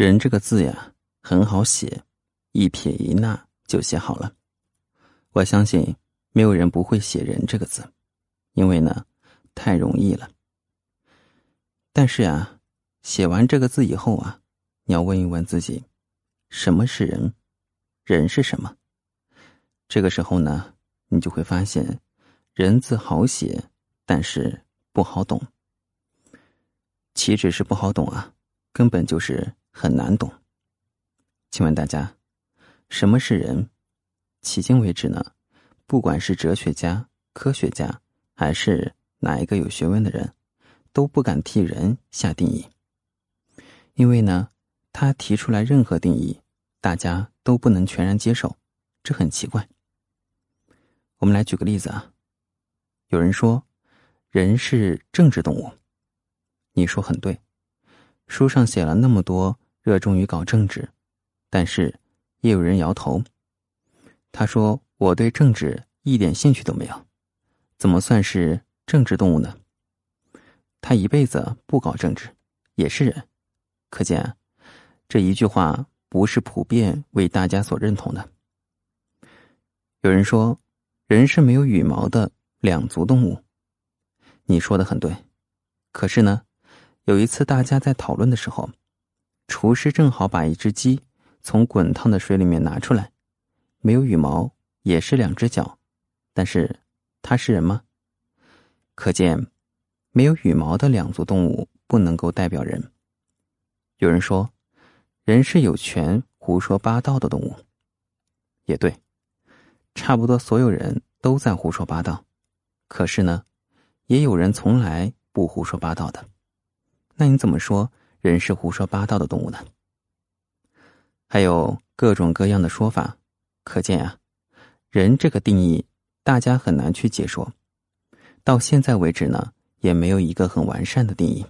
人这个字呀，很好写，一撇一捺就写好了。我相信没有人不会写“人”这个字，因为呢，太容易了。但是呀，写完这个字以后啊，你要问一问自己，什么是人？人是什么？这个时候呢，你就会发现，人字好写，但是不好懂。岂止是不好懂啊，根本就是很难懂。请问大家，什么是人？迄今为止呢，不管是哲学家、科学家，还是哪一个有学问的人，都不敢替人下定义，因为呢，他提出来任何定义，大家都不能全然接受，这很奇怪。我们来举个例子啊，有人说，人是政治动物，你说很对，书上写了那么多热衷于搞政治，但是也有人摇头。他说：“我对政治一点兴趣都没有，怎么算是政治动物呢？”他一辈子不搞政治，也是人，可见这一句话不是普遍为大家所认同的。有人说，人是没有羽毛的两足动物，你说的很对。可是呢，有一次大家在讨论的时候，厨师正好把一只鸡从滚烫的水里面拿出来。没有羽毛，也是两只脚，但是它是人吗？可见，没有羽毛的两足动物不能够代表人。有人说，人是有权胡说八道的动物，也对，差不多所有人都在胡说八道。可是呢，也有人从来不胡说八道的。那你怎么说人是胡说八道的动物呢？还有各种各样的说法。可见啊，人这个定义大家很难去解说，到现在为止呢，也没有一个很完善的定义，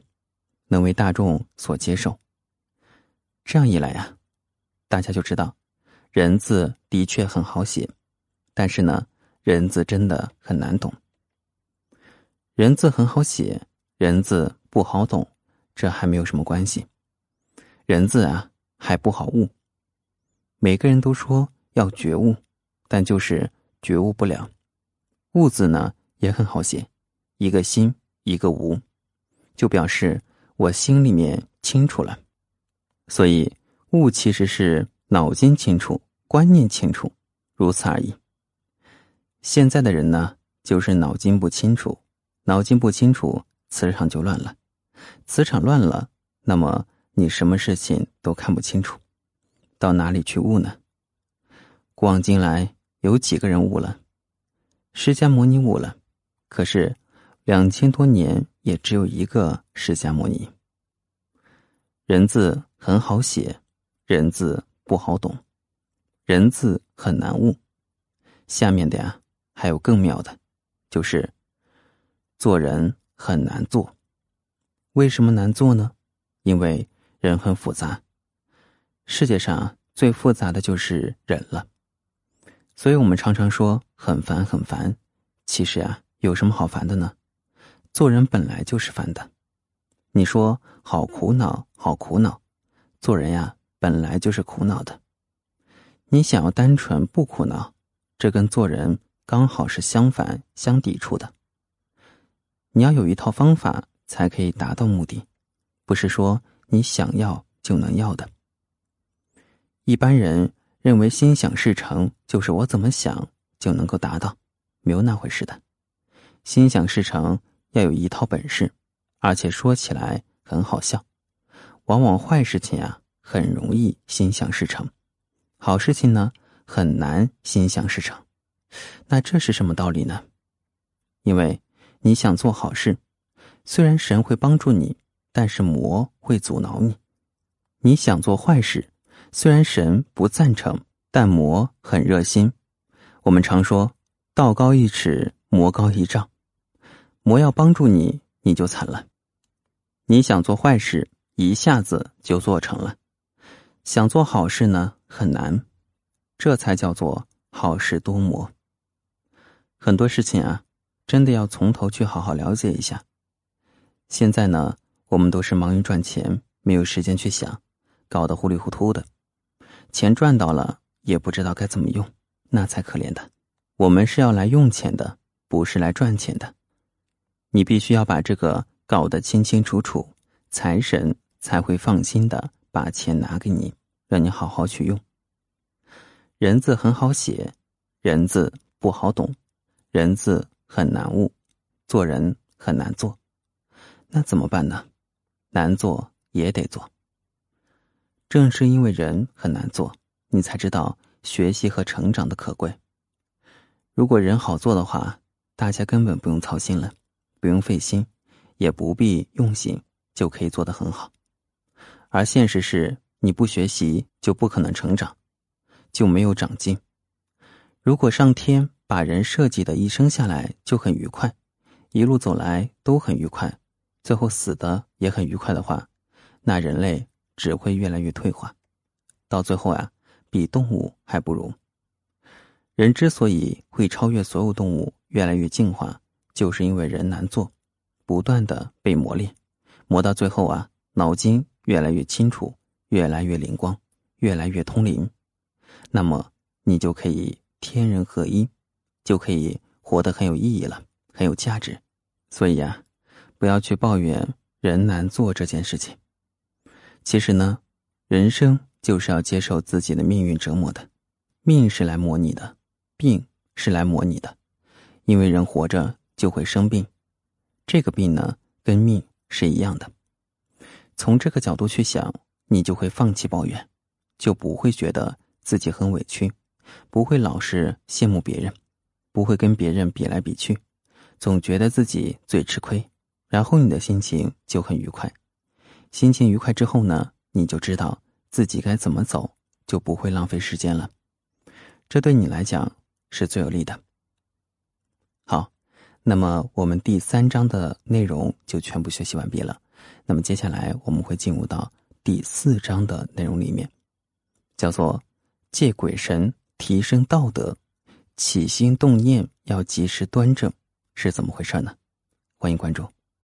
能为大众所接受。这样一来啊，大家就知道，人字的确很好写，但是呢，人字真的很难懂。人字很好写，人字不好懂，这还没有什么关系。人字啊，还不好悟。每个人都说。要觉悟，但就是觉悟不了。悟字呢也很好写，一个心，一个无，就表示我心里面清楚了。所以悟其实是脑筋清楚，观念清楚，如此而已。现在的人呢，就是脑筋不清楚，脑筋不清楚，磁场就乱了。磁场乱了，那么你什么事情都看不清楚，到哪里去悟呢？古往今来，有几个人悟了？释迦牟尼悟了，可是两千多年也只有一个释迦牟尼。人字很好写，人字不好懂，人字很难悟。下面的呀，还有更妙的，就是做人很难做。为什么难做呢？因为人很复杂，世界上最复杂的就是人了。所以我们常常说很烦很烦，其实啊，有什么好烦的呢？做人本来就是烦的。你说好苦恼，好苦恼，做人呀本来就是苦恼的。你想要单纯不苦恼，这跟做人刚好是相反相抵触的。你要有一套方法才可以达到目的，不是说你想要就能要的。一般人。认为心想事成就是我怎么想就能够达到，没有那回事的。心想事成要有一套本事，而且说起来很好笑。往往坏事情啊很容易心想事成，好事情呢很难心想事成。那这是什么道理呢？因为你想做好事，虽然神会帮助你，但是魔会阻挠你。你想做坏事。虽然神不赞成，但魔很热心。我们常说“道高一尺，魔高一丈”，魔要帮助你，你就惨了。你想做坏事，一下子就做成了；想做好事呢，很难。这才叫做好事多磨。很多事情啊，真的要从头去好好了解一下。现在呢，我们都是忙于赚钱，没有时间去想。搞得糊里糊涂的，钱赚到了也不知道该怎么用，那才可怜的。我们是要来用钱的，不是来赚钱的。你必须要把这个搞得清清楚楚，财神才会放心的把钱拿给你，让你好好去用。人字很好写，人字不好懂，人字很难悟，做人很难做。那怎么办呢？难做也得做。正是因为人很难做，你才知道学习和成长的可贵。如果人好做的话，大家根本不用操心了，不用费心，也不必用心，就可以做得很好。而现实是，你不学习就不可能成长，就没有长进。如果上天把人设计的一生下来就很愉快，一路走来都很愉快。最后死的也很愉快的话，那人类只会越来越退化，到最后啊，比动物还不如。人之所以会超越所有动物，越来越进化，就是因为人难做，不断的被磨练，磨到最后啊，脑筋越来越清楚，越来越灵光，越来越通灵，那么你就可以天人合一，就可以活得很有意义了，很有价值。所以呀。不要去抱怨人难做这件事情。其实呢，人生就是要接受自己的命运折磨的，命是来磨你的，病是来磨你的，因为人活着就会生病，这个病呢跟命是一样的。从这个角度去想，你就会放弃抱怨，就不会觉得自己很委屈，不会老是羡慕别人，不会跟别人比来比去，总觉得自己最吃亏。然后你的心情就很愉快，心情愉快之后呢，你就知道自己该怎么走，就不会浪费时间了。这对你来讲是最有利的。好，那么我们第三章的内容就全部学习完毕了。那么接下来我们会进入到第四章的内容里面，叫做借鬼神提升道德，起心动念要及时端正，是怎么回事呢？欢迎关注。